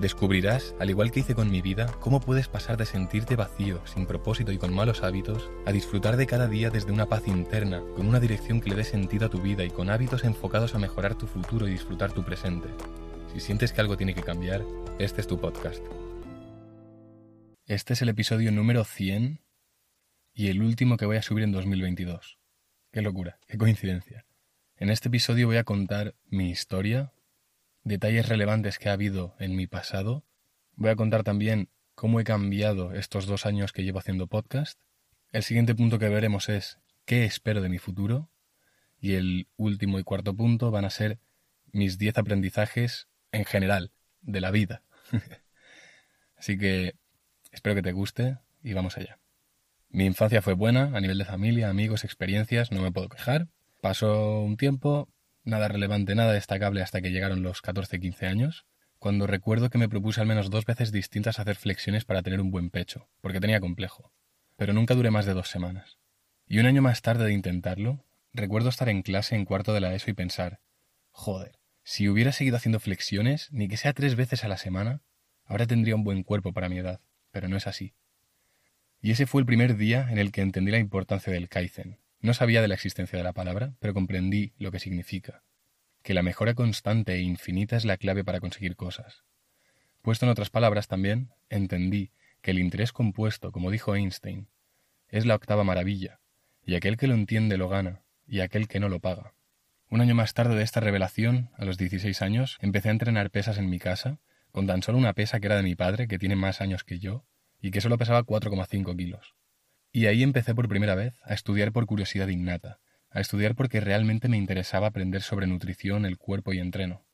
Descubrirás, al igual que hice con mi vida, cómo puedes pasar de sentirte vacío, sin propósito y con malos hábitos, a disfrutar de cada día desde una paz interna, con una dirección que le dé sentido a tu vida y con hábitos enfocados a mejorar tu futuro y disfrutar tu presente. Si sientes que algo tiene que cambiar, este es tu podcast. Este es el episodio número 100 y el último que voy a subir en 2022. Qué locura, qué coincidencia. En este episodio voy a contar mi historia, detalles relevantes que ha habido en mi pasado. Voy a contar también cómo he cambiado estos dos años que llevo haciendo podcast. El siguiente punto que veremos es qué espero de mi futuro. Y el último y cuarto punto van a ser mis 10 aprendizajes en general de la vida. Así que espero que te guste y vamos allá. Mi infancia fue buena a nivel de familia, amigos, experiencias, no me puedo quejar. Pasó un tiempo, nada relevante, nada destacable hasta que llegaron los 14-15 años, cuando recuerdo que me propuse al menos dos veces distintas hacer flexiones para tener un buen pecho, porque tenía complejo. Pero nunca duré más de dos semanas. Y un año más tarde de intentarlo, recuerdo estar en clase en cuarto de la ESO y pensar, joder, si hubiera seguido haciendo flexiones, ni que sea tres veces a la semana, ahora tendría un buen cuerpo para mi edad, pero no es así. Y ese fue el primer día en el que entendí la importancia del Kaizen, no sabía de la existencia de la palabra, pero comprendí lo que significa, que la mejora constante e infinita es la clave para conseguir cosas. Puesto en otras palabras también, entendí que el interés compuesto, como dijo Einstein, es la octava maravilla, y aquel que lo entiende lo gana, y aquel que no lo paga. Un año más tarde de esta revelación, a los 16 años, empecé a entrenar pesas en mi casa, con tan solo una pesa que era de mi padre, que tiene más años que yo, y que solo pesaba 4,5 kilos. Y ahí empecé por primera vez a estudiar por curiosidad innata, a estudiar porque realmente me interesaba aprender sobre nutrición, el cuerpo y entreno.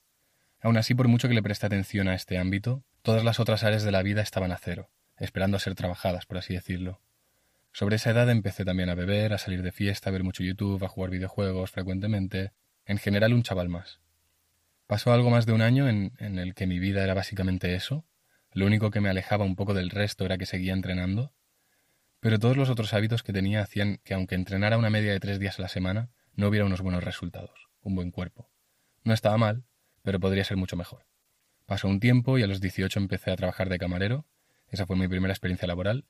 Aún así, por mucho que le presté atención a este ámbito, todas las otras áreas de la vida estaban a cero, esperando a ser trabajadas, por así decirlo. Sobre esa edad empecé también a beber, a salir de fiesta, a ver mucho YouTube, a jugar videojuegos frecuentemente, en general un chaval más. Pasó algo más de un año en, en el que mi vida era básicamente eso, lo único que me alejaba un poco del resto era que seguía entrenando, pero todos los otros hábitos que tenía hacían que aunque entrenara una media de tres días a la semana, no hubiera unos buenos resultados, un buen cuerpo. No estaba mal, pero podría ser mucho mejor. Pasó un tiempo y a los 18 empecé a trabajar de camarero, esa fue mi primera experiencia laboral,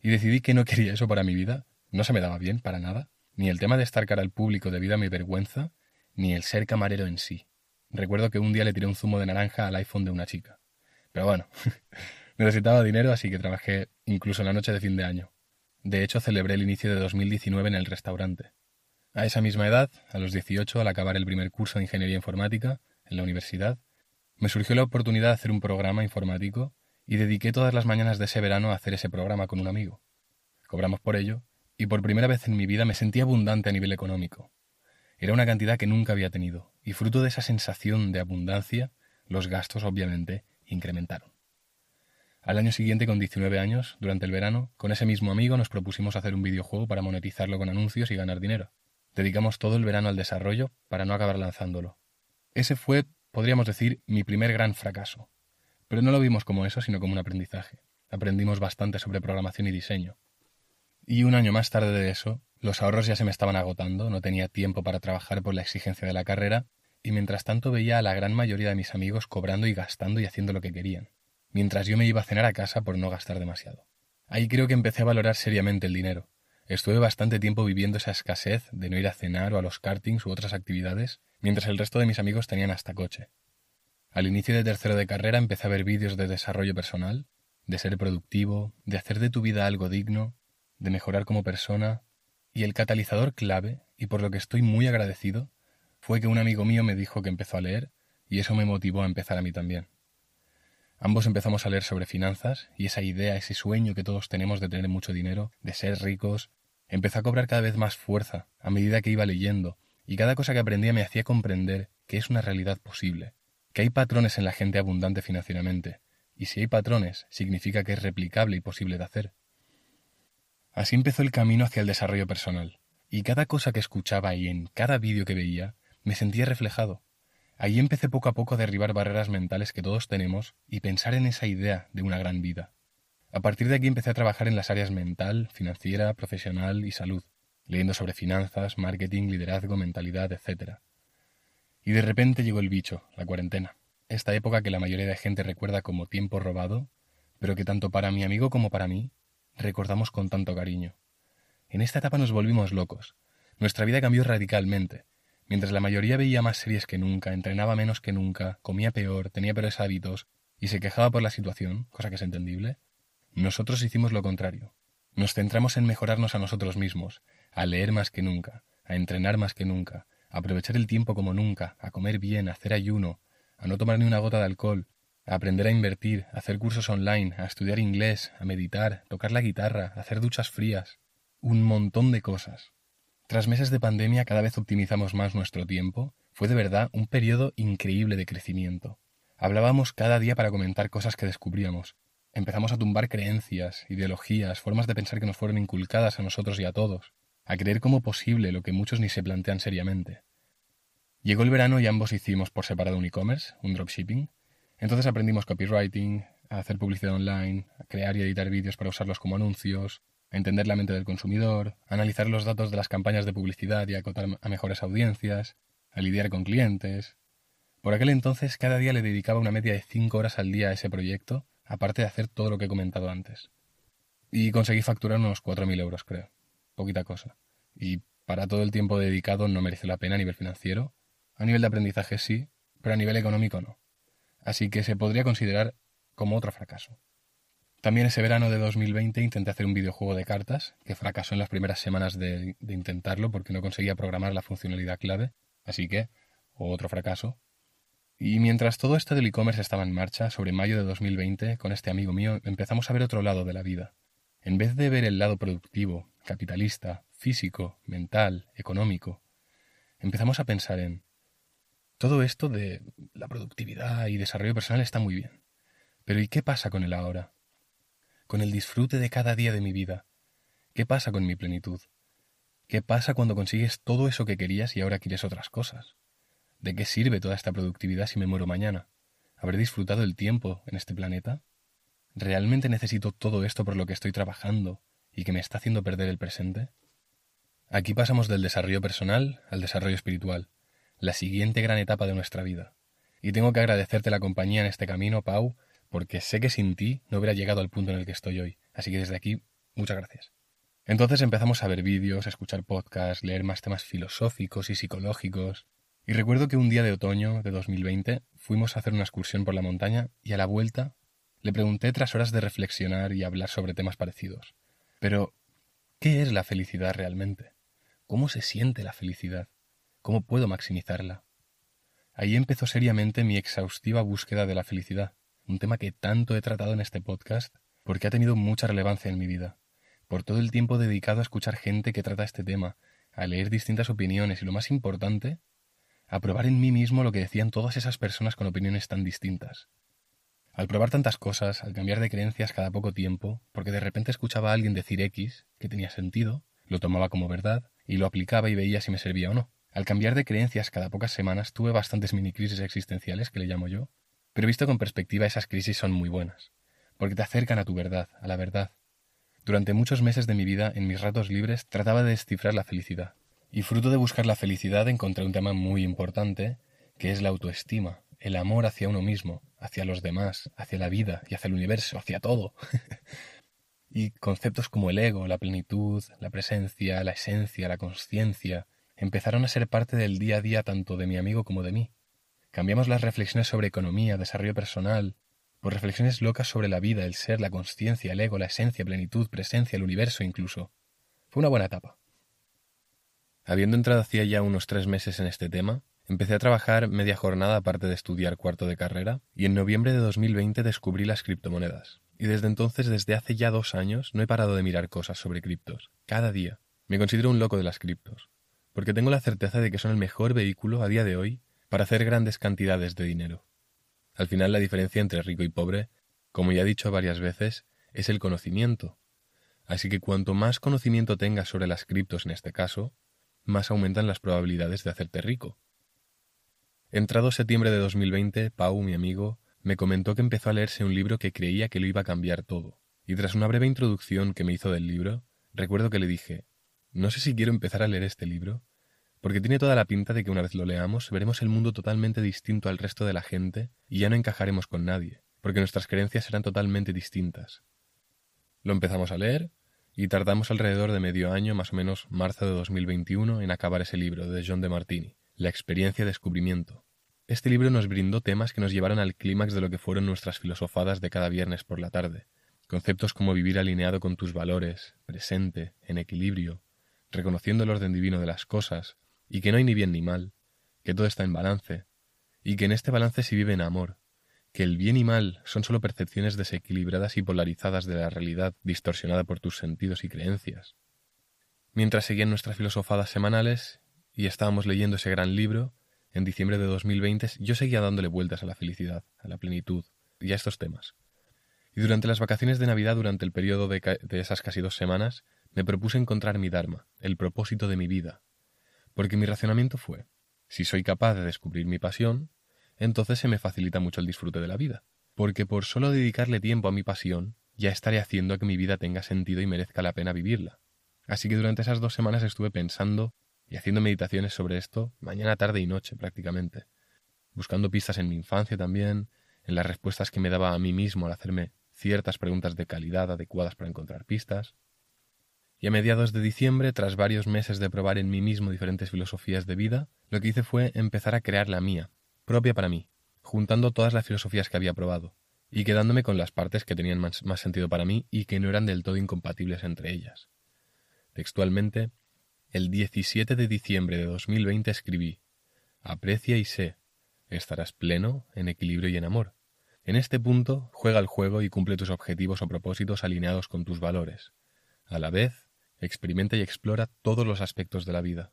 y decidí que no quería eso para mi vida, no se me daba bien para nada, ni el tema de estar cara al público debido a mi vergüenza, ni el ser camarero en sí. Recuerdo que un día le tiré un zumo de naranja al iPhone de una chica. Pero bueno, necesitaba dinero, así que trabajé incluso en la noche de fin de año. De hecho, celebré el inicio de 2019 en el restaurante. A esa misma edad, a los 18, al acabar el primer curso de Ingeniería Informática en la universidad, me surgió la oportunidad de hacer un programa informático y dediqué todas las mañanas de ese verano a hacer ese programa con un amigo. Cobramos por ello, y por primera vez en mi vida me sentí abundante a nivel económico. Era una cantidad que nunca había tenido, y fruto de esa sensación de abundancia, los gastos obviamente incrementaron. Al año siguiente, con 19 años, durante el verano, con ese mismo amigo nos propusimos hacer un videojuego para monetizarlo con anuncios y ganar dinero. Dedicamos todo el verano al desarrollo para no acabar lanzándolo. Ese fue, podríamos decir, mi primer gran fracaso. Pero no lo vimos como eso, sino como un aprendizaje. Aprendimos bastante sobre programación y diseño. Y un año más tarde de eso, los ahorros ya se me estaban agotando, no tenía tiempo para trabajar por la exigencia de la carrera, y mientras tanto veía a la gran mayoría de mis amigos cobrando y gastando y haciendo lo que querían mientras yo me iba a cenar a casa por no gastar demasiado. Ahí creo que empecé a valorar seriamente el dinero. Estuve bastante tiempo viviendo esa escasez de no ir a cenar o a los kartings u otras actividades, mientras el resto de mis amigos tenían hasta coche. Al inicio de tercero de carrera empecé a ver vídeos de desarrollo personal, de ser productivo, de hacer de tu vida algo digno, de mejorar como persona, y el catalizador clave, y por lo que estoy muy agradecido, fue que un amigo mío me dijo que empezó a leer, y eso me motivó a empezar a mí también. Ambos empezamos a leer sobre finanzas y esa idea, ese sueño que todos tenemos de tener mucho dinero, de ser ricos, empezó a cobrar cada vez más fuerza a medida que iba leyendo, y cada cosa que aprendía me hacía comprender que es una realidad posible, que hay patrones en la gente abundante financieramente, y si hay patrones, significa que es replicable y posible de hacer. Así empezó el camino hacia el desarrollo personal, y cada cosa que escuchaba y en cada vídeo que veía, me sentía reflejado. Ahí empecé poco a poco a derribar barreras mentales que todos tenemos y pensar en esa idea de una gran vida. A partir de aquí empecé a trabajar en las áreas mental, financiera, profesional y salud, leyendo sobre finanzas, marketing, liderazgo, mentalidad, etc. Y de repente llegó el bicho, la cuarentena, esta época que la mayoría de gente recuerda como tiempo robado, pero que tanto para mi amigo como para mí recordamos con tanto cariño. En esta etapa nos volvimos locos. Nuestra vida cambió radicalmente. Mientras la mayoría veía más series que nunca, entrenaba menos que nunca, comía peor, tenía peores hábitos y se quejaba por la situación, cosa que es entendible, nosotros hicimos lo contrario. Nos centramos en mejorarnos a nosotros mismos, a leer más que nunca, a entrenar más que nunca, a aprovechar el tiempo como nunca, a comer bien, a hacer ayuno, a no tomar ni una gota de alcohol, a aprender a invertir, a hacer cursos online, a estudiar inglés, a meditar, tocar la guitarra, a hacer duchas frías, un montón de cosas. Tras meses de pandemia cada vez optimizamos más nuestro tiempo, fue de verdad un periodo increíble de crecimiento. Hablábamos cada día para comentar cosas que descubríamos. Empezamos a tumbar creencias, ideologías, formas de pensar que nos fueron inculcadas a nosotros y a todos a creer como posible lo que muchos ni se plantean seriamente. Llegó el verano y ambos hicimos por separado un e-commerce, un dropshipping. Entonces aprendimos copywriting, a hacer publicidad online, a crear y editar vídeos para usarlos como anuncios, entender la mente del consumidor, analizar los datos de las campañas de publicidad y acotar a mejores audiencias, a lidiar con clientes. Por aquel entonces cada día le dedicaba una media de 5 horas al día a ese proyecto, aparte de hacer todo lo que he comentado antes. Y conseguí facturar unos 4.000 euros, creo poquita cosa. Y para todo el tiempo dedicado no merece la pena a nivel financiero. A nivel de aprendizaje sí, pero a nivel económico no. Así que se podría considerar como otro fracaso. También ese verano de 2020 intenté hacer un videojuego de cartas, que fracasó en las primeras semanas de, intentarlo porque no conseguía programar la funcionalidad clave, así que otro fracaso. Y mientras todo esto del e-commerce estaba en marcha, sobre mayo de 2020, con este amigo mío empezamos a ver otro lado de la vida. En vez de ver el lado productivo, capitalista, físico, mental, económico, empezamos a pensar en todo esto de la productividad y desarrollo personal está muy bien. Pero ¿y qué pasa con el ahora? Con el disfrute de cada día de mi vida. ¿Qué pasa con mi plenitud? ¿Qué pasa cuando consigues todo eso que querías y ahora quieres otras cosas? ¿De qué sirve toda esta productividad si me muero mañana? ¿Habré disfrutado el tiempo en este planeta? ¿Realmente necesito todo esto por lo que estoy trabajando y que me está haciendo perder el presente? Aquí pasamos del desarrollo personal al desarrollo espiritual, la siguiente gran etapa de nuestra vida. Y tengo que agradecerte la compañía en este camino, Pau, porque sé que sin ti no hubiera llegado al punto en el que estoy hoy. Así que desde aquí, muchas gracias. Entonces empezamos a ver vídeos, a escuchar podcasts, leer más temas filosóficos y psicológicos. Y recuerdo que un día de otoño de 2020 fuimos a hacer una excursión por la montaña y a la vuelta le pregunté tras horas de reflexionar y hablar sobre temas parecidos. Pero, ¿qué es la felicidad realmente? ¿Cómo se siente la felicidad? ¿Cómo puedo maximizarla? Ahí empezó seriamente mi exhaustiva búsqueda de la felicidad, un tema que tanto he tratado en este podcast porque ha tenido mucha relevancia en mi vida, por todo el tiempo dedicado a escuchar gente que trata este tema, a leer distintas opiniones y lo más importante, a probar en mí mismo lo que decían todas esas personas con opiniones tan distintas. Al probar tantas cosas, al cambiar de creencias cada poco tiempo, porque de repente escuchaba a alguien decir X, que tenía sentido, lo tomaba como verdad, y lo aplicaba y veía si me servía o no. Al cambiar de creencias cada pocas semanas tuve bastantes mini crisis existenciales, que le llamo yo, pero visto con perspectiva esas crisis son muy buenas, porque te acercan a tu verdad, a la verdad. Durante muchos meses de mi vida, en mis ratos libres, trataba de descifrar la felicidad. Y fruto de buscar la felicidad encontré un tema muy importante, que es la autoestima, el amor hacia uno mismo, hacia los demás, hacia la vida y hacia el universo, hacia todo. y conceptos como el ego, la plenitud, la presencia, la esencia, la conciencia, empezaron a ser parte del día a día tanto de mi amigo como de mí. Cambiamos las reflexiones sobre economía, desarrollo personal, por reflexiones locas sobre la vida, el ser, la conciencia, el ego, la esencia, plenitud, presencia, el universo incluso. Fue una buena etapa. Habiendo entrado hacía ya unos tres meses en este tema, Empecé a trabajar media jornada aparte de estudiar cuarto de carrera y en noviembre de 2020 descubrí las criptomonedas. Y desde entonces, desde hace ya dos años, no he parado de mirar cosas sobre criptos. Cada día. Me considero un loco de las criptos. Porque tengo la certeza de que son el mejor vehículo a día de hoy para hacer grandes cantidades de dinero. Al final la diferencia entre rico y pobre, como ya he dicho varias veces, es el conocimiento. Así que cuanto más conocimiento tengas sobre las criptos en este caso, más aumentan las probabilidades de hacerte rico. Entrado septiembre de 2020, Pau, mi amigo, me comentó que empezó a leerse un libro que creía que lo iba a cambiar todo. Y tras una breve introducción que me hizo del libro, recuerdo que le dije, no sé si quiero empezar a leer este libro, porque tiene toda la pinta de que una vez lo leamos veremos el mundo totalmente distinto al resto de la gente y ya no encajaremos con nadie, porque nuestras creencias serán totalmente distintas. Lo empezamos a leer y tardamos alrededor de medio año, más o menos marzo de 2021, en acabar ese libro de John de Martini. La experiencia descubrimiento. Este libro nos brindó temas que nos llevaron al clímax de lo que fueron nuestras filosofadas de cada viernes por la tarde. Conceptos como vivir alineado con tus valores, presente, en equilibrio, reconociendo el orden divino de las cosas, y que no hay ni bien ni mal, que todo está en balance, y que en este balance se vive en amor, que el bien y mal son solo percepciones desequilibradas y polarizadas de la realidad distorsionada por tus sentidos y creencias. Mientras seguían nuestras filosofadas semanales, y estábamos leyendo ese gran libro, en diciembre de 2020 yo seguía dándole vueltas a la felicidad, a la plenitud y a estos temas. Y durante las vacaciones de Navidad, durante el periodo de, de esas casi dos semanas, me propuse encontrar mi Dharma, el propósito de mi vida. Porque mi racionamiento fue, si soy capaz de descubrir mi pasión, entonces se me facilita mucho el disfrute de la vida. Porque por solo dedicarle tiempo a mi pasión, ya estaré haciendo que mi vida tenga sentido y merezca la pena vivirla. Así que durante esas dos semanas estuve pensando y haciendo meditaciones sobre esto mañana, tarde y noche prácticamente, buscando pistas en mi infancia también, en las respuestas que me daba a mí mismo al hacerme ciertas preguntas de calidad adecuadas para encontrar pistas. Y a mediados de diciembre, tras varios meses de probar en mí mismo diferentes filosofías de vida, lo que hice fue empezar a crear la mía, propia para mí, juntando todas las filosofías que había probado, y quedándome con las partes que tenían más, sentido para mí y que no eran del todo incompatibles entre ellas. Textualmente, el 17 de diciembre de 2020 escribí, Aprecia y sé, estarás pleno, en equilibrio y en amor. En este punto, juega el juego y cumple tus objetivos o propósitos alineados con tus valores. A la vez, experimenta y explora todos los aspectos de la vida.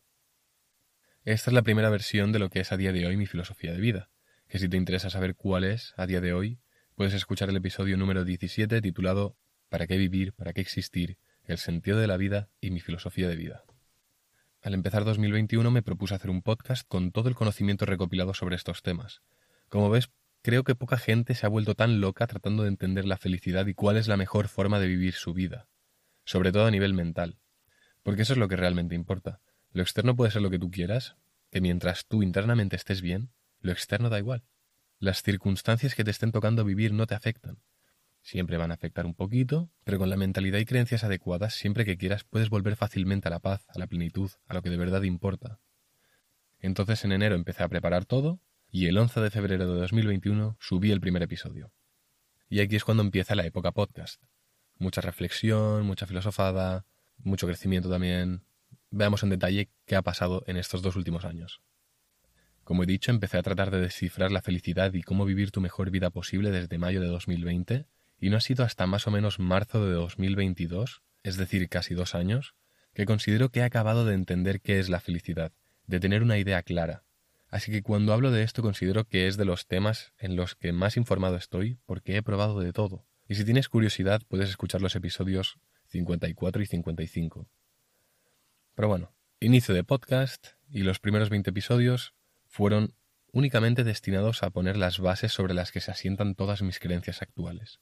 Esta es la primera versión de lo que es a día de hoy mi filosofía de vida, que si te interesa saber cuál es a día de hoy, puedes escuchar el episodio número 17 titulado ¿Para qué vivir? ¿Para qué existir? El sentido de la vida y mi filosofía de vida. Al empezar 2021 me propuse hacer un podcast con todo el conocimiento recopilado sobre estos temas. Como ves, creo que poca gente se ha vuelto tan loca tratando de entender la felicidad y cuál es la mejor forma de vivir su vida, sobre todo a nivel mental, porque eso es lo que realmente importa. Lo externo puede ser lo que tú quieras, que mientras tú internamente estés bien, lo externo da igual. Las circunstancias que te estén tocando vivir no te afectan, Siempre van a afectar un poquito, pero con la mentalidad y creencias adecuadas, siempre que quieras puedes volver fácilmente a la paz, a la plenitud, a lo que de verdad importa. Entonces en enero empecé a preparar todo y el 11 de febrero de 2021 subí el primer episodio. Y aquí es cuando empieza la época podcast. Mucha reflexión, mucha filosofada, mucho crecimiento también. Veamos en detalle qué ha pasado en estos dos últimos años. Como he dicho, empecé a tratar de descifrar la felicidad y cómo vivir tu mejor vida posible desde mayo de 2020 y no ha sido hasta más o menos marzo de 2022, es decir, casi dos años, que considero que he acabado de entender qué es la felicidad, de tener una idea clara. Así que cuando hablo de esto considero que es de los temas en los que más informado estoy porque he probado de todo. Y si tienes curiosidad puedes escuchar los episodios 54 y 55. Pero bueno, inicio de podcast y los primeros 20 episodios fueron únicamente destinados a poner las bases sobre las que se asientan todas mis creencias actuales.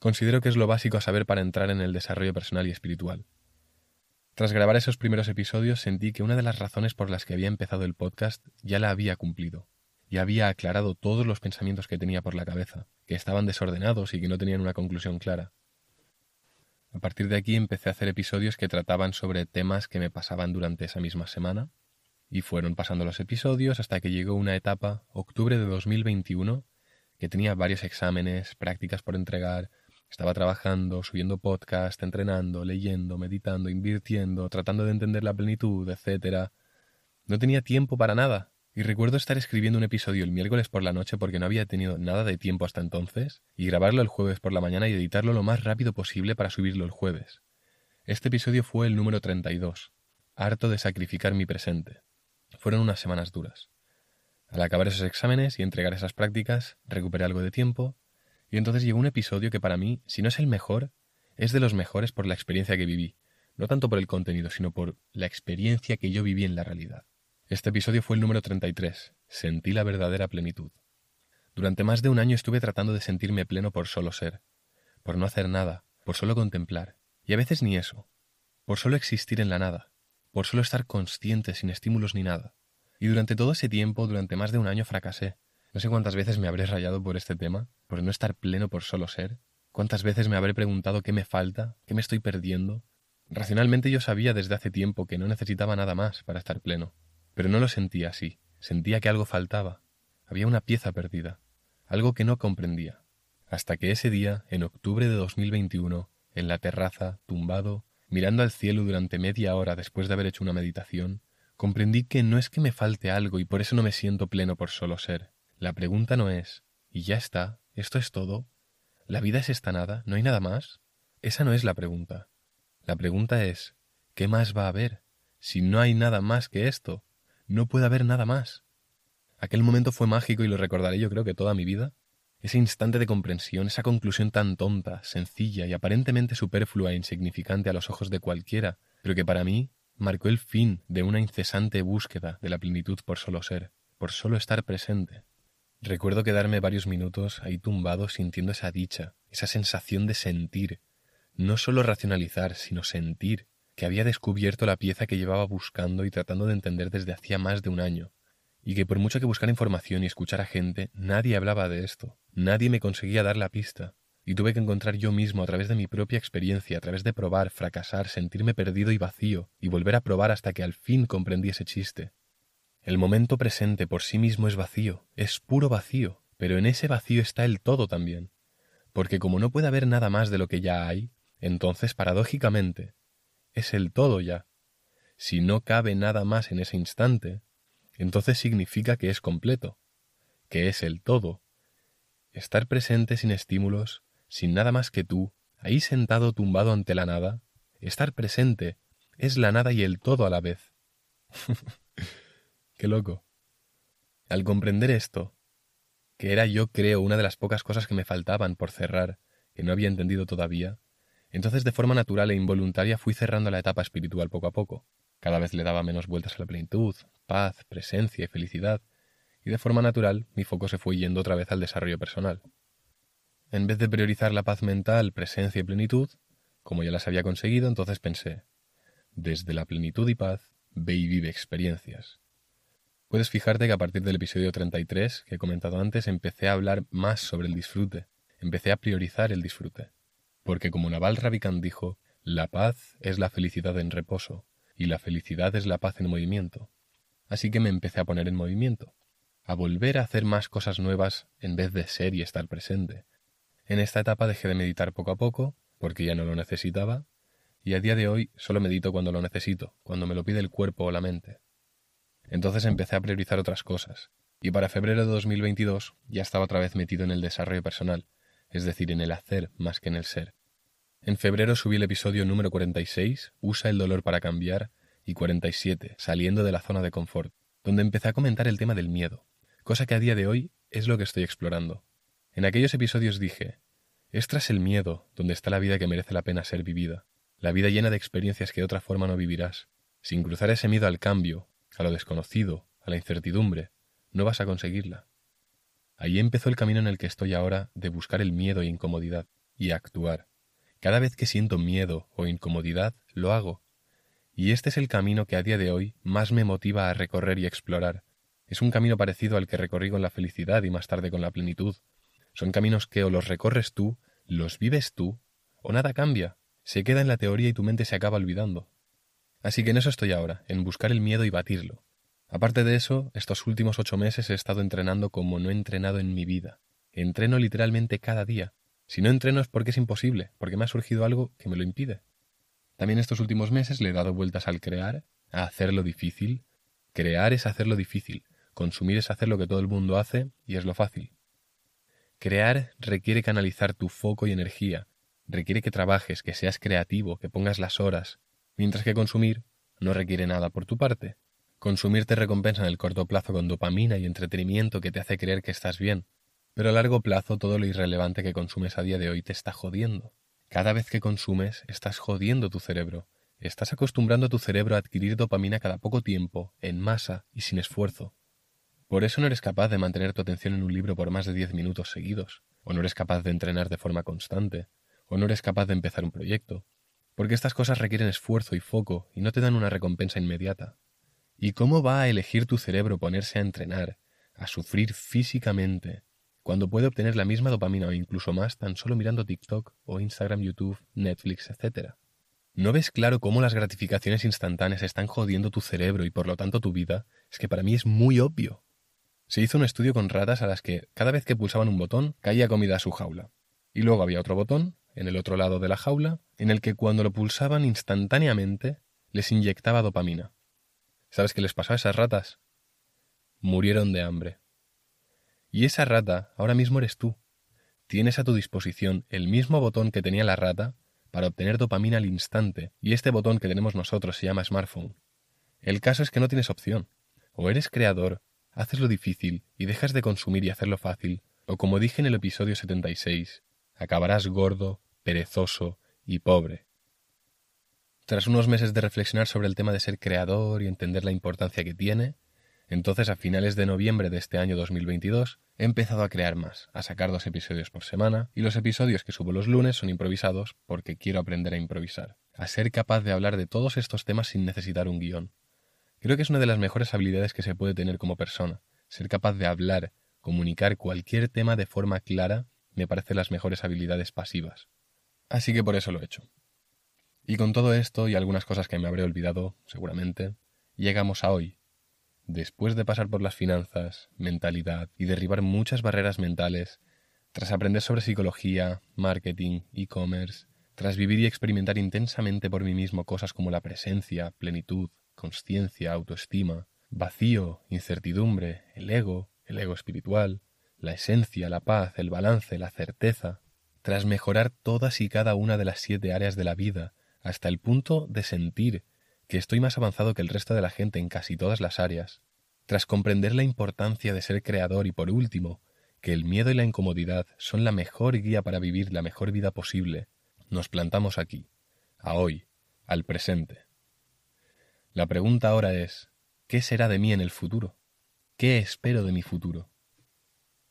Considero que es lo básico a saber para entrar en el desarrollo personal y espiritual. Tras grabar esos primeros episodios sentí que una de las razones por las que había empezado el podcast ya la había cumplido, y había aclarado todos los pensamientos que tenía por la cabeza, que estaban desordenados y que no tenían una conclusión clara. A partir de aquí empecé a hacer episodios que trataban sobre temas que me pasaban durante esa misma semana, y fueron pasando los episodios hasta que llegó una etapa, octubre de 2021, que tenía varios exámenes, prácticas por entregar, estaba trabajando, subiendo podcast, entrenando, leyendo, meditando, invirtiendo, tratando de entender la plenitud, etc. No tenía tiempo para nada. Y recuerdo estar escribiendo un episodio el miércoles por la noche porque no había tenido nada de tiempo hasta entonces, y grabarlo el jueves por la mañana y editarlo lo más rápido posible para subirlo el jueves. Este episodio fue el número 32, harto de sacrificar mi presente. Fueron unas semanas duras. Al acabar esos exámenes y entregar esas prácticas, recuperé algo de tiempo, y entonces llegó un episodio que para mí, si no es el mejor, es de los mejores por la experiencia que viví, no tanto por el contenido, sino por la experiencia que yo viví en la realidad. Este episodio fue el número 33, sentí la verdadera plenitud. Durante más de un año estuve tratando de sentirme pleno por solo ser, por no hacer nada, por solo contemplar, y a veces ni eso, por solo existir en la nada, por solo estar consciente sin estímulos ni nada. Y durante todo ese tiempo, durante más de un año, fracasé. No sé cuántas veces me habré rayado por este tema, por no estar pleno por solo ser. Cuántas veces me habré preguntado qué me falta, qué me estoy perdiendo. Racionalmente yo sabía desde hace tiempo que no necesitaba nada más para estar pleno, pero no lo sentía así. Sentía que algo faltaba. Había una pieza perdida, algo que no comprendía. Hasta que ese día, en octubre de 2021, en la terraza, tumbado, mirando al cielo durante media hora después de haber hecho una meditación, comprendí que no es que me falte algo y por eso no me siento pleno por solo ser. La pregunta no es ¿y ya está? ¿Esto es todo? ¿La vida es esta nada? ¿No hay nada más? Esa no es la pregunta. La pregunta es ¿qué más va a haber? Si no hay nada más que esto, no puede haber nada más. Aquel momento fue mágico y lo recordaré yo creo que toda mi vida, ese instante de comprensión, esa conclusión tan tonta, sencilla y aparentemente superflua e insignificante a los ojos de cualquiera, pero que para mí marcó el fin de una incesante búsqueda de la plenitud por solo ser, por solo estar presente. Recuerdo quedarme varios minutos ahí tumbado sintiendo esa dicha, esa sensación de sentir, no solo racionalizar, sino sentir, que había descubierto la pieza que llevaba buscando y tratando de entender desde hacía más de un año, y que por mucho que buscara información y escuchar a gente, nadie hablaba de esto, nadie me conseguía dar la pista, y tuve que encontrar yo mismo a través de mi propia experiencia, a través de probar, fracasar, sentirme perdido y vacío, y volver a probar hasta que al fin comprendí ese chiste. El momento presente por sí mismo es vacío, es puro vacío, pero en ese vacío está el todo también, porque como no puede haber nada más de lo que ya hay, entonces paradójicamente, es el todo ya. Si no cabe nada más en ese instante, entonces significa que es completo, que es el todo. Estar presente sin estímulos, sin nada más que tú, ahí sentado tumbado ante la nada, estar presente es la nada y el todo a la vez. Qué loco. Al comprender esto, que era yo creo una de las pocas cosas que me faltaban por cerrar, que no había entendido todavía, entonces de forma natural e involuntaria fui cerrando la etapa espiritual poco a poco. Cada vez le daba menos vueltas a la plenitud, paz, presencia y felicidad, y de forma natural mi foco se fue yendo otra vez al desarrollo personal. En vez de priorizar la paz mental, presencia y plenitud, como ya las había conseguido, entonces pensé, desde la plenitud y paz, ve y vive experiencias. Puedes fijarte que a partir del episodio 33 que he comentado antes empecé a hablar más sobre el disfrute, empecé a priorizar el disfrute, porque como Naval Ravikant dijo, la paz es la felicidad en reposo, y la felicidad es la paz en movimiento. Así que me empecé a poner en movimiento, a volver a hacer más cosas nuevas en vez de ser y estar presente. En esta etapa dejé de meditar poco a poco, porque ya no lo necesitaba, y a día de hoy solo medito cuando lo necesito, cuando me lo pide el cuerpo o la mente. Entonces empecé a priorizar otras cosas, y para febrero de 2022 ya estaba otra vez metido en el desarrollo personal, es decir, en el hacer más que en el ser. En febrero subí el episodio número 46, Usa el dolor para cambiar, y 47, Saliendo de la zona de confort, donde empecé a comentar el tema del miedo, cosa que a día de hoy es lo que estoy explorando. En aquellos episodios dije, es tras el miedo donde está la vida que merece la pena ser vivida, la vida llena de experiencias que de otra forma no vivirás. Sin cruzar ese miedo al cambio, a lo desconocido, a la incertidumbre, no vas a conseguirla. Ahí empezó el camino en el que estoy ahora de buscar el miedo e incomodidad, y actuar, cada vez que siento miedo o incomodidad, lo hago. Y este es el camino que a día de hoy más me motiva a recorrer y explorar. Es un camino parecido al que recorrí con la felicidad y más tarde con la plenitud. Son caminos que o los recorres tú, los vives tú, o nada cambia, se queda en la teoría y tu mente se acaba olvidando. Así que en eso estoy ahora, en buscar el miedo y batirlo. Aparte de eso, estos últimos ocho meses he estado entrenando como no he entrenado en mi vida. Entreno literalmente cada día, si no entreno es porque es imposible, porque me ha surgido algo que me lo impide. También estos últimos meses le he dado vueltas al crear, a hacerlo difícil. Crear es hacerlo difícil, consumir es hacer lo que todo el mundo hace y es lo fácil. Crear requiere canalizar tu foco y energía, requiere que trabajes, que seas creativo, que pongas las horas, mientras que consumir no requiere nada por tu parte. Consumir te recompensa en el corto plazo con dopamina y entretenimiento que te hace creer que estás bien, pero a largo plazo todo lo irrelevante que consumes a día de hoy te está jodiendo. Cada vez que consumes, estás jodiendo tu cerebro. Estás acostumbrando a tu cerebro a adquirir dopamina cada poco tiempo, en masa y sin esfuerzo. Por eso no eres capaz de mantener tu atención en un libro por más de 10 minutos seguidos, o no eres capaz de entrenar de forma constante, o no eres capaz de empezar un proyecto, porque estas cosas requieren esfuerzo y foco y no te dan una recompensa inmediata. ¿Y cómo va a elegir tu cerebro ponerse a entrenar, a sufrir físicamente, cuando puede obtener la misma dopamina o incluso más tan solo mirando TikTok o Instagram, YouTube, Netflix, etc.? ¿No ves claro cómo las gratificaciones instantáneas están jodiendo tu cerebro y por lo tanto tu vida? Es que para mí es muy obvio. Se hizo un estudio con ratas a las que cada vez que pulsaban un botón caía comida a su jaula. Y luego había otro botón, en el otro lado de la jaula, en el que cuando lo pulsaban instantáneamente les inyectaba dopamina. ¿Sabes qué les pasó a esas ratas? Murieron de hambre. Y esa rata ahora mismo eres tú. Tienes a tu disposición el mismo botón que tenía la rata para obtener dopamina al instante, y este botón que tenemos nosotros se llama smartphone. El caso es que no tienes opción. O eres creador, haces lo difícil y dejas de consumir y hacerlo fácil, o como dije en el episodio 76, acabarás gordo, perezoso y pobre. Tras unos meses de reflexionar sobre el tema de ser creador y entender la importancia que tiene, entonces a finales de noviembre de este año 2022 he empezado a crear más, a sacar dos episodios por semana, y los episodios que subo los lunes son improvisados porque quiero aprender a improvisar, a ser capaz de hablar de todos estos temas sin necesitar un guion. Creo que es una de las mejores habilidades que se puede tener como persona, ser capaz de hablar, comunicar cualquier tema de forma clara, me parece las mejores habilidades pasivas. Así que por eso lo he hecho. Y con todo esto y algunas cosas que me habré olvidado, seguramente, llegamos a hoy. Después de pasar por las finanzas, mentalidad y derribar muchas barreras mentales, tras aprender sobre psicología, marketing, e-commerce, tras vivir y experimentar intensamente por mí mismo cosas como la presencia, plenitud, conciencia, autoestima, vacío, incertidumbre, el ego, el ego espiritual, la esencia, la paz, el balance, la certeza, tras mejorar todas y cada una de las siete áreas de la vida hasta el punto de sentir que estoy más avanzado que el resto de la gente en casi todas las áreas, tras comprender la importancia de ser creador y por último, que el miedo y la incomodidad son la mejor guía para vivir la mejor vida posible, nos plantamos aquí, a hoy, al presente. La pregunta ahora es, ¿qué será de mí en el futuro? ¿Qué espero de mi futuro?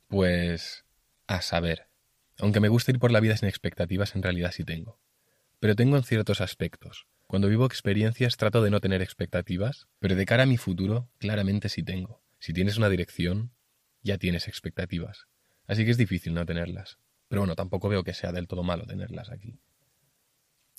Pues... a saber. Aunque me gusta ir por la vida sin expectativas, en realidad sí tengo pero tengo en ciertos aspectos. Cuando vivo experiencias trato de no tener expectativas, pero de cara a mi futuro, claramente sí tengo. Si tienes una dirección, ya tienes expectativas. Así que es difícil no tenerlas. Pero bueno, tampoco veo que sea del todo malo tenerlas aquí.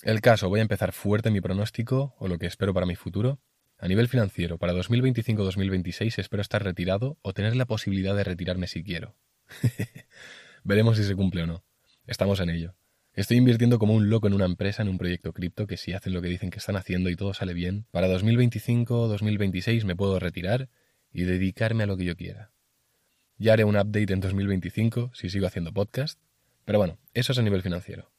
El caso, voy a empezar fuerte mi pronóstico, o lo que espero para mi futuro. A nivel financiero, para 2025-2026 espero estar retirado o tener la posibilidad de retirarme si quiero. Veremos si se cumple o no. Estamos en ello. Estoy invirtiendo como un loco en una empresa, en un proyecto cripto, que si hacen lo que dicen que están haciendo y todo sale bien, para 2025 o 2026 me puedo retirar y dedicarme a lo que yo quiera. Ya haré un update en 2025 si sigo haciendo podcast, pero bueno, eso es a nivel financiero.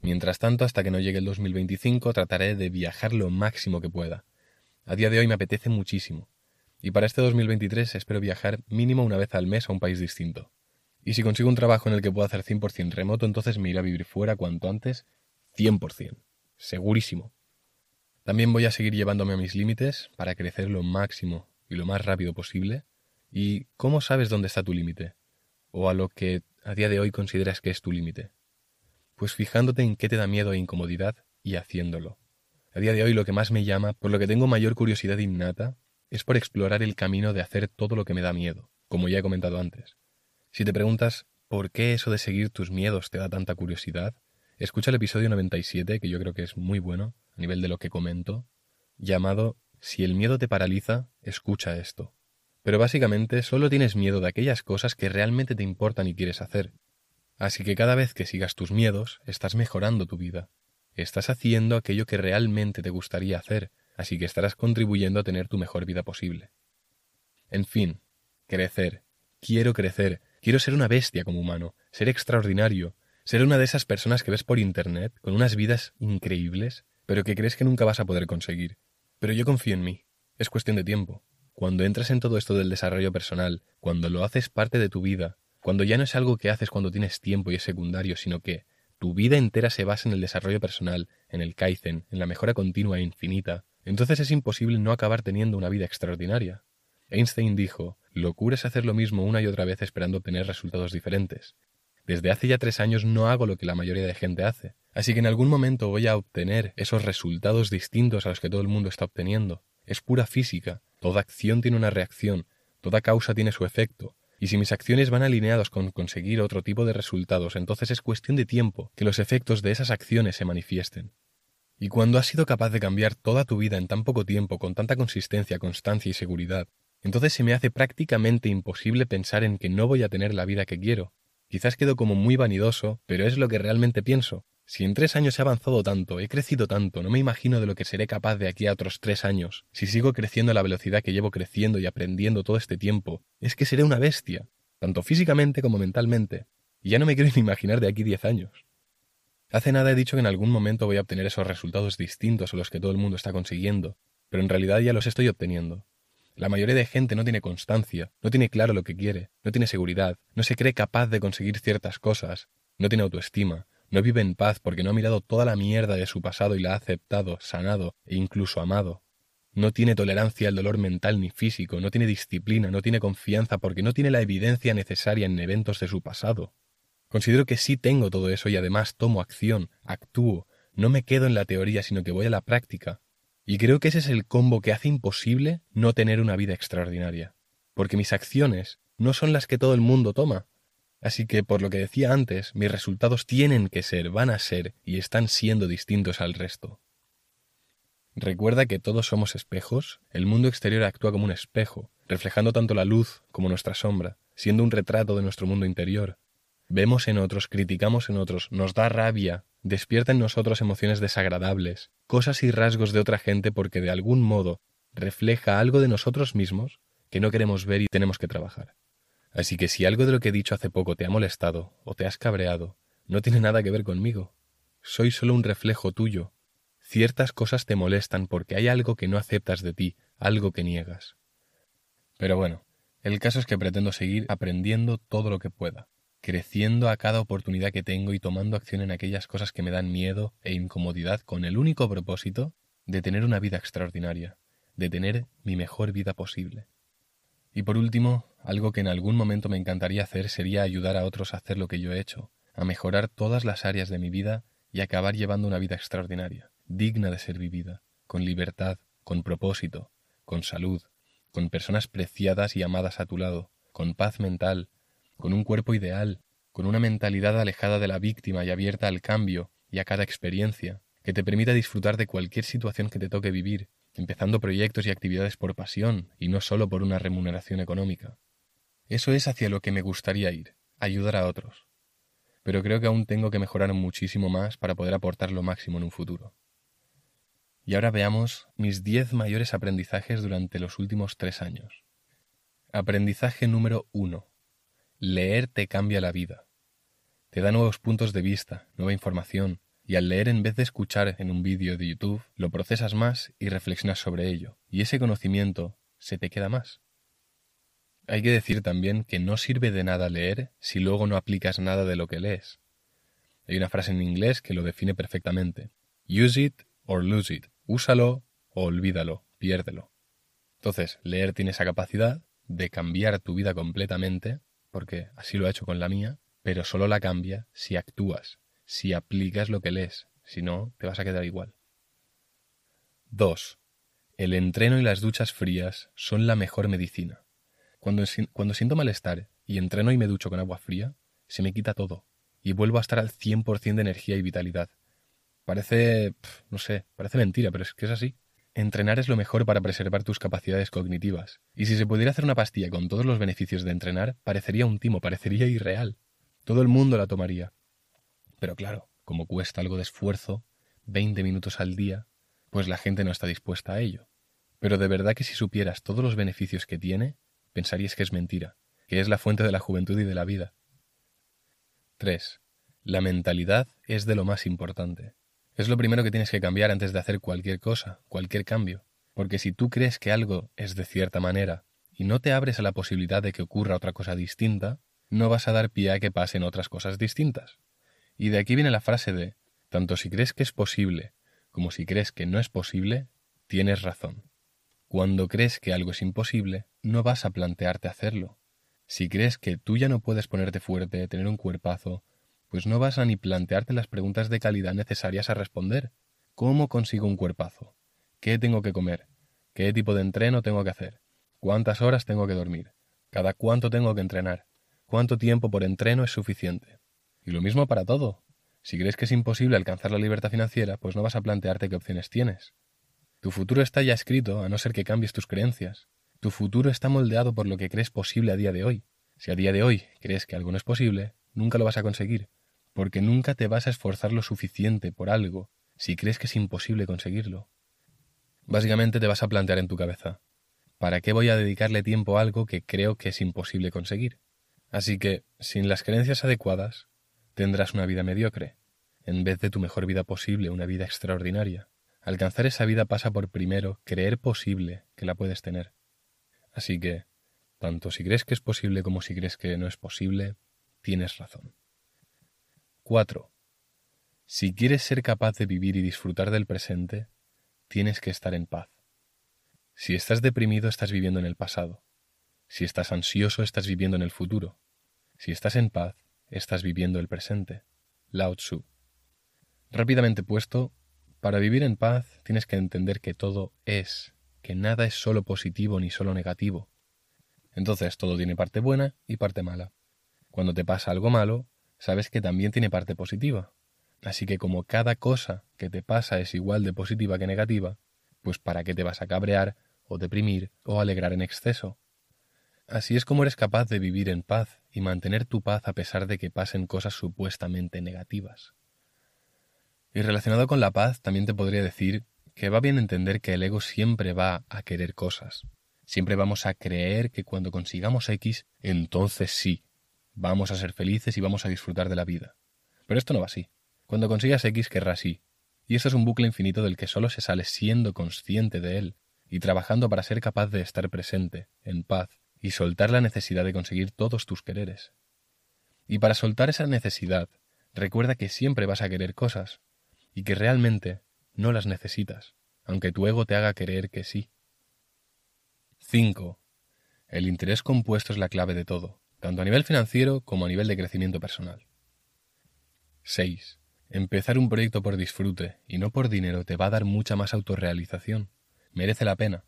Mientras tanto, hasta que no llegue el 2025, trataré de viajar lo máximo que pueda. A día de hoy me apetece muchísimo. Y para este 2023 espero viajar mínimo una vez al mes a un país distinto. Y si consigo un trabajo en el que pueda hacer 100% remoto, entonces me iré a vivir fuera cuanto antes, 100%. Segurísimo. También voy a seguir llevándome a mis límites para crecer lo máximo y lo más rápido posible. ¿Y cómo sabes dónde está tu límite? O a lo que a día de hoy consideras que es tu límite. Pues fijándote en qué te da miedo e incomodidad y haciéndolo. A día de hoy lo que más me llama, por lo que tengo mayor curiosidad innata, es por explorar el camino de hacer todo lo que me da miedo, como ya he comentado antes. Si te preguntas por qué eso de seguir tus miedos te da tanta curiosidad, escucha el episodio 97, que yo creo que es muy bueno, a nivel de lo que comento, llamado Si el miedo te paraliza, escucha esto. Pero básicamente solo tienes miedo de aquellas cosas que realmente te importan y quieres hacer. Así que cada vez que sigas tus miedos, estás mejorando tu vida. Estás haciendo aquello que realmente te gustaría hacer, así que estarás contribuyendo a tener tu mejor vida posible. En fin, crecer. Quiero crecer, Quiero ser una bestia como humano, ser extraordinario, ser una de esas personas que ves por Internet, con unas vidas increíbles, pero que crees que nunca vas a poder conseguir. Pero yo confío en mí. Es cuestión de tiempo. Cuando entras en todo esto del desarrollo personal, cuando lo haces parte de tu vida, cuando ya no es algo que haces cuando tienes tiempo y es secundario, sino que tu vida entera se basa en el desarrollo personal, en el Kaizen, en la mejora continua e infinita, entonces es imposible no acabar teniendo una vida extraordinaria. Einstein dijo, Locura es hacer lo mismo una y otra vez esperando obtener resultados diferentes. Desde hace ya tres años no hago lo que la mayoría de gente hace, así que en algún momento voy a obtener esos resultados distintos a los que todo el mundo está obteniendo. Es pura física, toda acción tiene una reacción, toda causa tiene su efecto, y si mis acciones van alineadas con conseguir otro tipo de resultados, entonces es cuestión de tiempo que los efectos de esas acciones se manifiesten. Y cuando has sido capaz de cambiar toda tu vida en tan poco tiempo, con tanta consistencia, constancia y seguridad, entonces se me hace prácticamente imposible pensar en que no voy a tener la vida que quiero. Quizás quedo como muy vanidoso, pero es lo que realmente pienso. Si en tres años he avanzado tanto, he crecido tanto, no me imagino de lo que seré capaz de aquí a otros tres años. Si sigo creciendo a la velocidad que llevo creciendo y aprendiendo todo este tiempo, es que seré una bestia, tanto físicamente como mentalmente. Y ya no me quiero ni imaginar de aquí diez años. Hace nada he dicho que en algún momento voy a obtener esos resultados distintos a los que todo el mundo está consiguiendo, pero en realidad ya los estoy obteniendo. La mayoría de gente no tiene constancia, no tiene claro lo que quiere, no tiene seguridad, no se cree capaz de conseguir ciertas cosas, no tiene autoestima, no vive en paz porque no ha mirado toda la mierda de su pasado y la ha aceptado, sanado e incluso amado. No tiene tolerancia al dolor mental ni físico, no tiene disciplina, no tiene confianza porque no tiene la evidencia necesaria en eventos de su pasado. Considero que sí tengo todo eso y además tomo acción, actúo, no me quedo en la teoría sino que voy a la práctica. Y creo que ese es el combo que hace imposible no tener una vida extraordinaria. Porque mis acciones no son las que todo el mundo toma, Así que, por lo que decía antes, mis resultados tienen que ser, van a ser y están siendo distintos al resto. Recuerda que todos somos espejos, el mundo exterior actúa como un espejo, reflejando tanto la luz como nuestra sombra, siendo un retrato de nuestro mundo interior. Vemos en otros, criticamos en otros, nos da rabia, despierta en nosotros emociones desagradables, cosas y rasgos de otra gente porque de algún modo refleja algo de nosotros mismos que no queremos ver y tenemos que trabajar. Así que si algo de lo que he dicho hace poco te ha molestado o te has cabreado, no tiene nada que ver conmigo. Soy solo un reflejo tuyo. Ciertas cosas te molestan porque hay algo que no aceptas de ti, algo que niegas. Pero bueno, el caso es que pretendo seguir aprendiendo todo lo que pueda, creciendo a cada oportunidad que tengo y tomando acción en aquellas cosas que me dan miedo e incomodidad con el único propósito de tener una vida extraordinaria, de tener mi mejor vida posible. Y por último, algo que en algún momento me encantaría hacer sería ayudar a otros a hacer lo que yo he hecho, a mejorar todas las áreas de mi vida y acabar llevando una vida extraordinaria, digna de ser vivida, con libertad, con propósito, con salud, con personas preciadas y amadas a tu lado, con paz mental, con un cuerpo ideal, con una mentalidad alejada de la víctima y abierta al cambio y a cada experiencia, que te permita disfrutar de cualquier situación que te toque vivir, empezando proyectos y actividades por pasión y no solo por una remuneración económica. Eso es hacia lo que me gustaría ir, ayudar a otros. Pero creo que aún tengo que mejorar muchísimo más para poder aportar lo máximo en un futuro. Y ahora veamos mis 10 mayores aprendizajes durante los últimos tres años. Aprendizaje número 1. Leer te cambia la vida. Te da nuevos puntos de vista, nueva información, y al leer en vez de escuchar en un vídeo de YouTube, lo procesas más y reflexionas sobre ello, y ese conocimiento se te queda más. Hay que decir también que no sirve de nada leer si luego no aplicas nada de lo que lees. Hay una frase en inglés que lo define perfectamente. Use it or lose it. Úsalo o olvídalo, piérdelo. Entonces, leer tiene esa capacidad de cambiar tu vida completamente, porque así lo ha hecho con la mía, pero solo la cambia si actúas, si aplicas lo que lees, si no, te vas a quedar igual. 2. El entreno y las duchas frías son la mejor medicina. Cuando, cuando siento malestar y entreno y me ducho con agua fría, se me quita todo y vuelvo a estar al 100% de energía y vitalidad. Parece, no sé, parece mentira, pero es que es así. Entrenar es lo mejor para preservar tus capacidades cognitivas, y si se pudiera hacer una pastilla con todos los beneficios de entrenar, parecería un timo, parecería irreal. Todo el mundo la tomaría. Pero claro, como cuesta algo de esfuerzo, 20 minutos al día, pues la gente no está dispuesta a ello. Pero de verdad que si supieras todos los beneficios que tiene, pensaríais que es mentira, que es la fuente de la juventud y de la vida. 3. La mentalidad es de lo más importante. Es lo primero que tienes que cambiar antes de hacer cualquier cosa, cualquier cambio, porque si tú crees que algo es de cierta manera y no te abres a la posibilidad de que ocurra otra cosa distinta, no vas a dar pie a que pasen otras cosas distintas. Y de aquí viene la frase de, tanto si crees que es posible como si crees que no es posible, tienes razón. Cuando crees que algo es imposible, no vas a plantearte hacerlo. Si crees que tú ya no puedes ponerte fuerte, tener un cuerpazo, pues no vas a ni plantearte las preguntas de calidad necesarias a responder. ¿Cómo consigo un cuerpazo? ¿Qué tengo que comer? ¿Qué tipo de entreno tengo que hacer? ¿Cuántas horas tengo que dormir? ¿Cada cuánto tengo que entrenar? ¿Cuánto tiempo por entreno es suficiente? Y lo mismo para todo. Si crees que es imposible alcanzar la libertad financiera, pues no vas a plantearte qué opciones tienes. Tu futuro está ya escrito, a no ser que cambies tus creencias. Tu futuro está moldeado por lo que crees posible a día de hoy. Si a día de hoy crees que algo no es posible, nunca lo vas a conseguir, porque nunca te vas a esforzar lo suficiente por algo si crees que es imposible conseguirlo. Básicamente te vas a plantear en tu cabeza, ¿para qué voy a dedicarle tiempo a algo que creo que es imposible conseguir? Así que, sin las creencias adecuadas, tendrás una vida mediocre, en vez de tu mejor vida posible, una vida extraordinaria. Alcanzar esa vida pasa por primero creer posible que la puedes tener. Así que, tanto si crees que es posible como si crees que no es posible, tienes razón. 4. Si quieres ser capaz de vivir y disfrutar del presente, tienes que estar en paz. Si estás deprimido, estás viviendo en el pasado. Si estás ansioso, estás viviendo en el futuro. Si estás en paz, estás viviendo el presente. Lao Tzu. Rápidamente puesto, para vivir en paz tienes que entender que todo es que nada es solo positivo ni solo negativo. Entonces todo tiene parte buena y parte mala. Cuando te pasa algo malo, sabes que también tiene parte positiva. Así que como cada cosa que te pasa es igual de positiva que negativa, pues ¿para qué te vas a cabrear o deprimir o alegrar en exceso? Así es como eres capaz de vivir en paz y mantener tu paz a pesar de que pasen cosas supuestamente negativas. Y relacionado con la paz, también te podría decir que va bien entender que el ego siempre va a querer cosas. Siempre vamos a creer que cuando consigamos X, entonces sí, vamos a ser felices y vamos a disfrutar de la vida. Pero esto no va así. Cuando consigas X querrás Y. Y eso es un bucle infinito del que solo se sale siendo consciente de él y trabajando para ser capaz de estar presente, en paz, y soltar la necesidad de conseguir todos tus quereres. Y para soltar esa necesidad, recuerda que siempre vas a querer cosas, y que realmente no las necesitas, aunque tu ego te haga creer que sí. 5. El interés compuesto es la clave de todo, tanto a nivel financiero como a nivel de crecimiento personal. 6. Empezar un proyecto por disfrute y no por dinero te va a dar mucha más autorrealización. Merece la pena.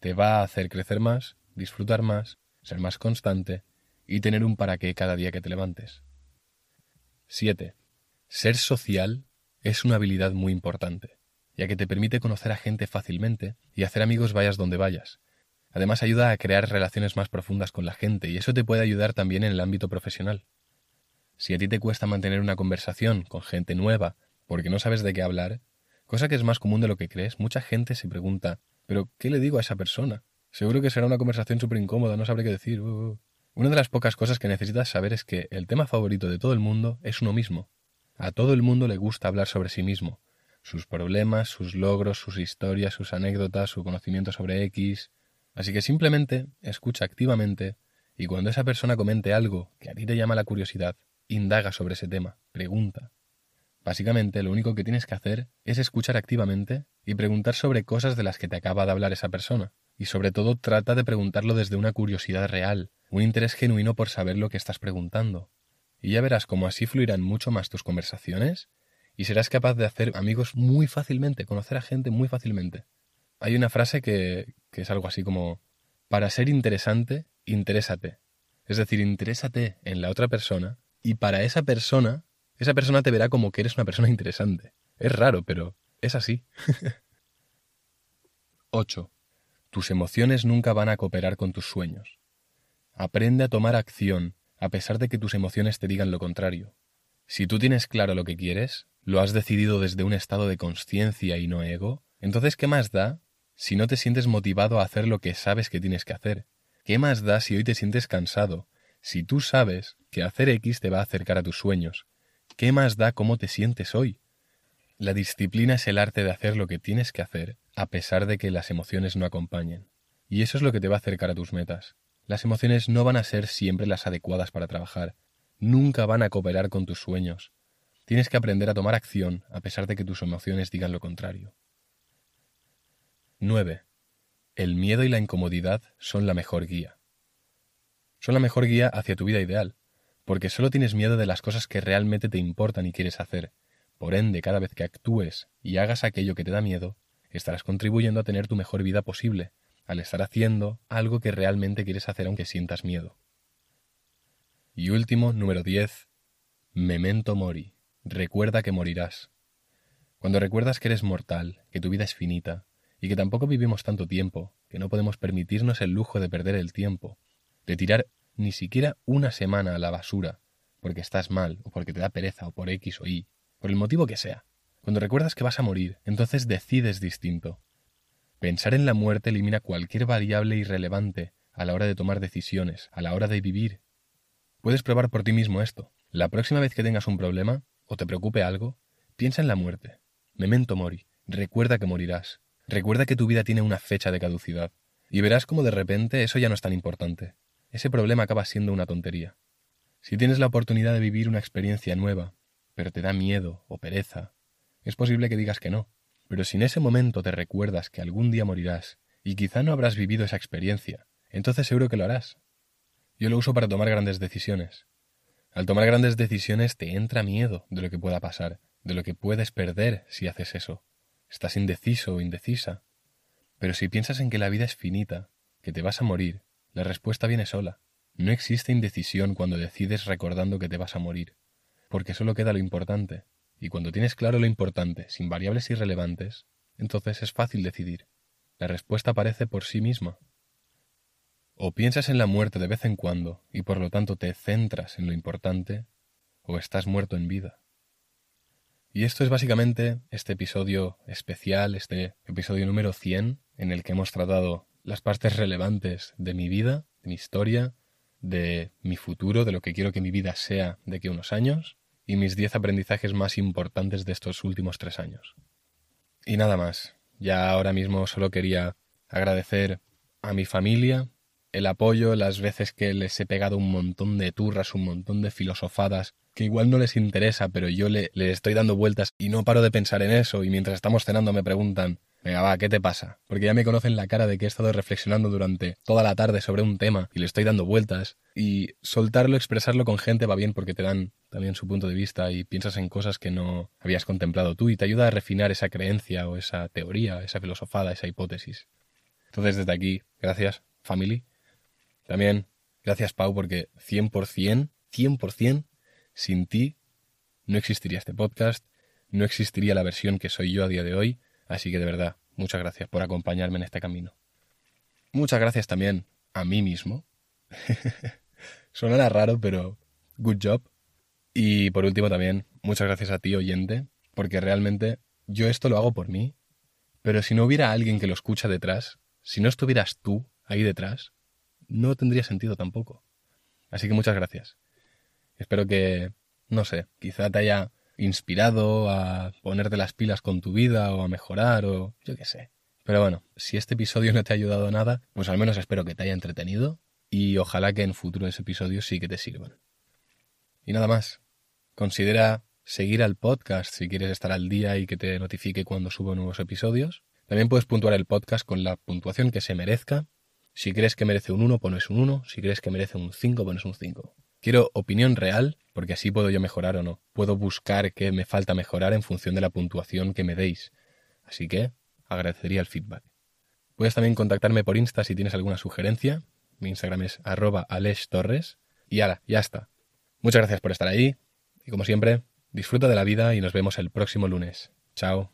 Te va a hacer crecer más, disfrutar más, ser más constante y tener un para qué cada día que te levantes. 7. Ser social es una habilidad muy importante ya que te permite conocer a gente fácilmente y hacer amigos vayas donde vayas. Además ayuda a crear relaciones más profundas con la gente y eso te puede ayudar también en el ámbito profesional. Si a ti te cuesta mantener una conversación con gente nueva porque no sabes de qué hablar, cosa que es más común de lo que crees, mucha gente se pregunta, ¿pero qué le digo a esa persona? Seguro que será una conversación súper incómoda, no sabré qué decir. Uh, uh". Una de las pocas cosas que necesitas saber es que el tema favorito de todo el mundo es uno mismo. A todo el mundo le gusta hablar sobre sí mismo, sus problemas, sus logros, sus historias, sus anécdotas, su conocimiento sobre X. Así que simplemente escucha activamente y cuando esa persona comente algo que a ti te llama la curiosidad, indaga sobre ese tema, pregunta. Básicamente lo único que tienes que hacer es escuchar activamente y preguntar sobre cosas de las que te acaba de hablar esa persona. Y sobre todo trata de preguntarlo desde una curiosidad real, un interés genuino por saber lo que estás preguntando. Y ya verás cómo así fluirán mucho más tus conversaciones y serás capaz de hacer amigos muy fácilmente, conocer a gente muy fácilmente. Hay una frase que, que es algo así como, para ser interesante, interésate. Es decir, interésate en la otra persona y para esa persona, esa persona te verá como que eres una persona interesante. Es raro, pero es así. 8. Tus emociones nunca van a cooperar con tus sueños. Aprende a tomar acción a pesar de que tus emociones te digan lo contrario. Si tú tienes claro lo que quieres, lo has decidido desde un estado de conciencia y no ego, entonces ¿qué más da si no te sientes motivado a hacer lo que sabes que tienes que hacer? ¿Qué más da si hoy te sientes cansado? Si tú sabes que hacer X te va a acercar a tus sueños, ¿qué más da cómo te sientes hoy? La disciplina es el arte de hacer lo que tienes que hacer a pesar de que las emociones no acompañen. Y eso es lo que te va a acercar a tus metas. Las emociones no van a ser siempre las adecuadas para trabajar, nunca van a cooperar con tus sueños, Tienes que aprender a tomar acción a pesar de que tus emociones digan lo contrario. 9. el miedo y la incomodidad son la mejor guía. Son la mejor guía hacia tu vida ideal, porque solo tienes miedo de las cosas que realmente te importan y quieres hacer. Por ende, cada vez que actúes y hagas aquello que te da miedo, estarás contribuyendo a tener tu mejor vida posible, al estar haciendo algo que realmente quieres hacer aunque sientas miedo. Y último, número 10. Memento mori. Recuerda que morirás. Cuando recuerdas que eres mortal, que tu vida es finita, y que tampoco vivimos tanto tiempo, que no podemos permitirnos el lujo de perder el tiempo, de tirar ni siquiera una semana a la basura, porque estás mal, o porque te da pereza, o por X o Y, por el motivo que sea. Cuando recuerdas que vas a morir, entonces decides distinto. Pensar en la muerte elimina cualquier variable irrelevante a la hora de tomar decisiones, a la hora de vivir. Puedes probar por ti mismo esto. La próxima vez que tengas un problema, o te preocupe algo, piensa en la muerte. Memento mori. Recuerda que morirás. Recuerda que tu vida tiene una fecha de caducidad. Y verás cómo de repente eso ya no es tan importante ese problema acaba siendo una tontería. Si tienes la oportunidad de vivir una experiencia nueva, pero te da miedo o pereza, es posible que digas que no. Pero si en ese momento te recuerdas que algún día morirás y quizá no habrás vivido esa experiencia, entonces seguro que lo harás. Yo lo uso para tomar grandes decisiones. Al tomar grandes decisiones te entra miedo de lo que pueda pasar, de lo que puedes perder si haces eso. Estás indeciso o indecisa. Pero si piensas en que la vida es finita, que te vas a morir, la respuesta viene sola. No existe indecisión cuando decides recordando que te vas a morir, porque solo queda lo importante, y cuando tienes claro lo importante, sin variables irrelevantes, entonces es fácil decidir. La respuesta aparece por sí misma. O piensas en la muerte de vez en cuando, y por lo tanto te centras en lo importante, o estás muerto en vida. Y esto es básicamente este episodio especial, este episodio número 100, en el que hemos tratado las partes relevantes de mi vida, de mi historia, de mi futuro, de lo que quiero que mi vida sea de aquí a unos años, y mis 10 aprendizajes más importantes de estos últimos tres años. Y nada más. Ya ahora mismo solo quería agradecer a mi familia el apoyo, las veces que les he pegado un montón de turras, un montón de filosofadas, que igual no les interesa, pero yo le, le estoy dando vueltas y no paro de pensar en eso, y mientras estamos cenando me preguntan, Venga, va, ¿qué te pasa? Porque ya me conocen la cara de que he estado reflexionando durante toda la tarde sobre un tema y le estoy dando vueltas. Y soltarlo, expresarlo con gente va bien porque te dan también su punto de vista y piensas en cosas que no habías contemplado tú y te ayuda a refinar esa creencia o esa teoría, esa filosofada, esa hipótesis. Entonces, desde aquí, gracias, family. También, gracias, Pau, porque 100%, 100%, sin ti no existiría este podcast, no existiría la versión que soy yo a día de hoy Así que de verdad, muchas gracias por acompañarme en este camino. Muchas gracias también a mí mismo. Sonará raro, pero good job. Y por último también, muchas gracias a ti, oyente, porque realmente yo esto lo hago por mí, pero si no hubiera alguien que lo escucha detrás, si no estuvieras tú ahí detrás, no tendría sentido tampoco. Así que muchas gracias. Espero que, no sé, quizá te haya inspirado a ponerte las pilas con tu vida o a mejorar o yo qué sé. Pero bueno, si este episodio no te ha ayudado nada, pues al menos espero que te haya entretenido y ojalá que en futuros episodios sí que te sirvan. Y nada más, considera seguir al podcast si quieres estar al día y que te notifique cuando subo nuevos episodios. También puedes puntuar el podcast con la puntuación que se merezca. Si crees que merece un 1, pones un 1. Si crees que merece un 5, pones un 5. Quiero opinión real, porque así puedo yo mejorar o no. Puedo buscar qué me falta mejorar en función de la puntuación que me deis. Así que agradecería el feedback. Puedes también contactarme por Insta si tienes alguna sugerencia. Mi Instagram es arroba. Y ahora, ya está. Muchas gracias por estar ahí. Y como siempre, disfruta de la vida y nos vemos el próximo lunes. Chao.